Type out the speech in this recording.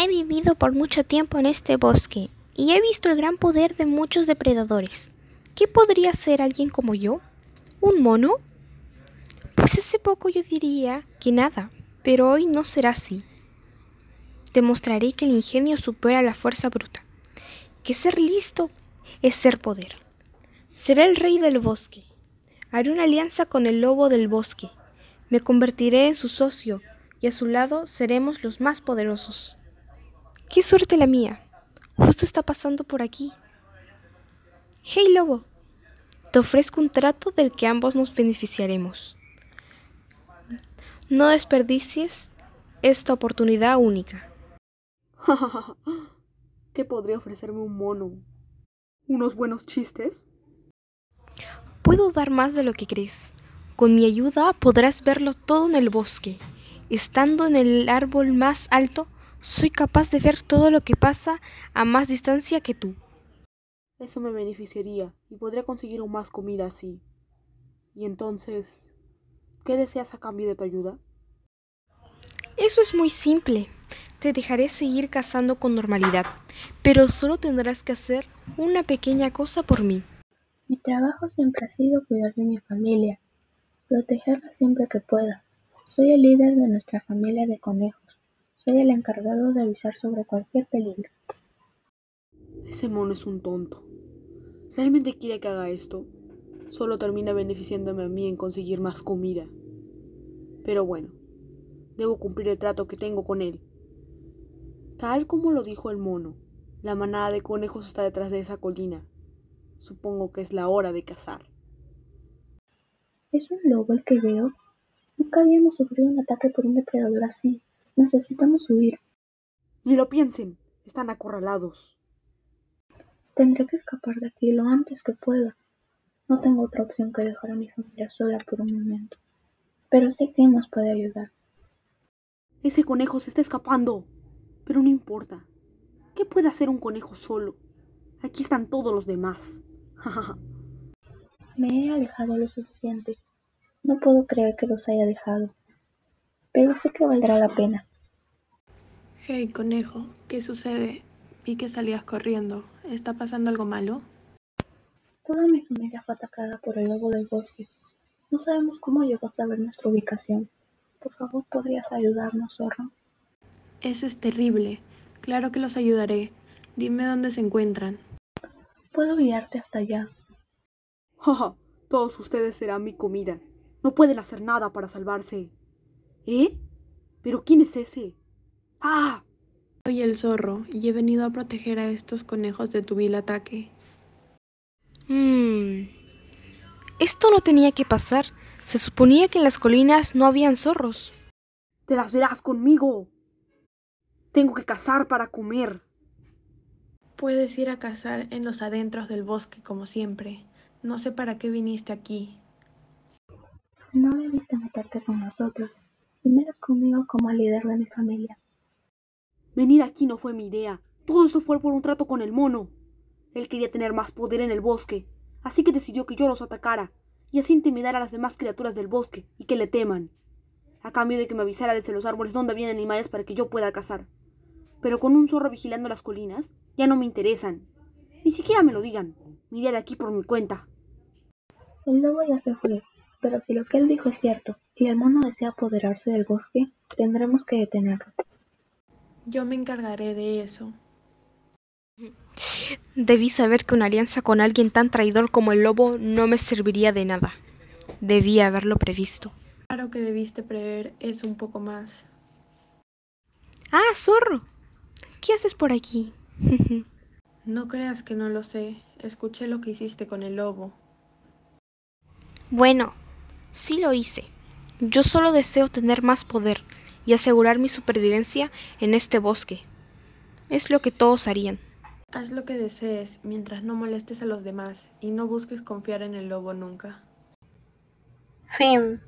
He vivido por mucho tiempo en este bosque y he visto el gran poder de muchos depredadores. ¿Qué podría ser alguien como yo? ¿Un mono? Pues hace poco yo diría que nada, pero hoy no será así. Demostraré que el ingenio supera la fuerza bruta, que ser listo es ser poder. Seré el rey del bosque. Haré una alianza con el lobo del bosque. Me convertiré en su socio y a su lado seremos los más poderosos. ¡Qué suerte la mía! Justo está pasando por aquí. Hey lobo, te ofrezco un trato del que ambos nos beneficiaremos. No desperdicies esta oportunidad única. ¿Qué podría ofrecerme un mono? ¿Unos buenos chistes? Puedo dar más de lo que crees. Con mi ayuda podrás verlo todo en el bosque. Estando en el árbol más alto, soy capaz de ver todo lo que pasa a más distancia que tú. Eso me beneficiaría y podría conseguir aún más comida así. Y entonces, ¿qué deseas a cambio de tu ayuda? Eso es muy simple. Te dejaré seguir cazando con normalidad, pero solo tendrás que hacer una pequeña cosa por mí. Mi trabajo siempre ha sido cuidar de mi familia, protegerla siempre que pueda. Soy el líder de nuestra familia de conejos. Soy el encargado de avisar sobre cualquier peligro. Ese mono es un tonto. ¿Realmente quiere que haga esto? Solo termina beneficiándome a mí en conseguir más comida. Pero bueno, debo cumplir el trato que tengo con él. Tal como lo dijo el mono, la manada de conejos está detrás de esa colina. Supongo que es la hora de cazar. ¿Es un lobo el que veo? Nunca habíamos sufrido un ataque por un depredador así. Necesitamos huir. Ni lo piensen, están acorralados. Tendré que escapar de aquí lo antes que pueda. No tengo otra opción que dejar a mi familia sola por un momento. Pero sé quién nos puede ayudar. Ese conejo se está escapando. Pero no importa. ¿Qué puede hacer un conejo solo? Aquí están todos los demás. Me he alejado lo suficiente. No puedo creer que los haya dejado. Pero sé que valdrá la pena. Hey, conejo, ¿qué sucede? Vi que salías corriendo. ¿Está pasando algo malo? Toda mi familia fue atacada por el lobo del bosque. No sabemos cómo llegó a saber nuestra ubicación. Por favor, ¿podrías ayudarnos, zorro? Eso es terrible. Claro que los ayudaré. Dime dónde se encuentran. Puedo guiarte hasta allá. Jaja, todos ustedes serán mi comida. No pueden hacer nada para salvarse. ¿Eh? ¿Pero quién es ese? ¡Ah! Soy el zorro y he venido a proteger a estos conejos de tu vil ataque. Mmm. Esto no tenía que pasar. Se suponía que en las colinas no habían zorros. Te las verás conmigo. Tengo que cazar para comer. Puedes ir a cazar en los adentros del bosque como siempre. No sé para qué viniste aquí. No debiste meterte con nosotros, y menos conmigo como líder de mi familia. Venir aquí no fue mi idea. Todo eso fue por un trato con el mono. Él quería tener más poder en el bosque, así que decidió que yo los atacara, y así intimidar a las demás criaturas del bosque y que le teman, a cambio de que me avisara desde los árboles dónde había animales para que yo pueda cazar. Pero con un zorro vigilando las colinas, ya no me interesan. Ni siquiera me lo digan. Miré de aquí por mi cuenta. El lobo ya se fue, pero si lo que él dijo es cierto, y el mono desea apoderarse del bosque, tendremos que detenerlo. Yo me encargaré de eso. Debí saber que una alianza con alguien tan traidor como el lobo no me serviría de nada. Debí haberlo previsto. Claro que debiste prever eso un poco más. Ah, zorro. ¿Qué haces por aquí? no creas que no lo sé. Escuché lo que hiciste con el lobo. Bueno, sí lo hice. Yo solo deseo tener más poder y asegurar mi supervivencia en este bosque. Es lo que todos harían. Haz lo que desees mientras no molestes a los demás y no busques confiar en el lobo nunca. Fin.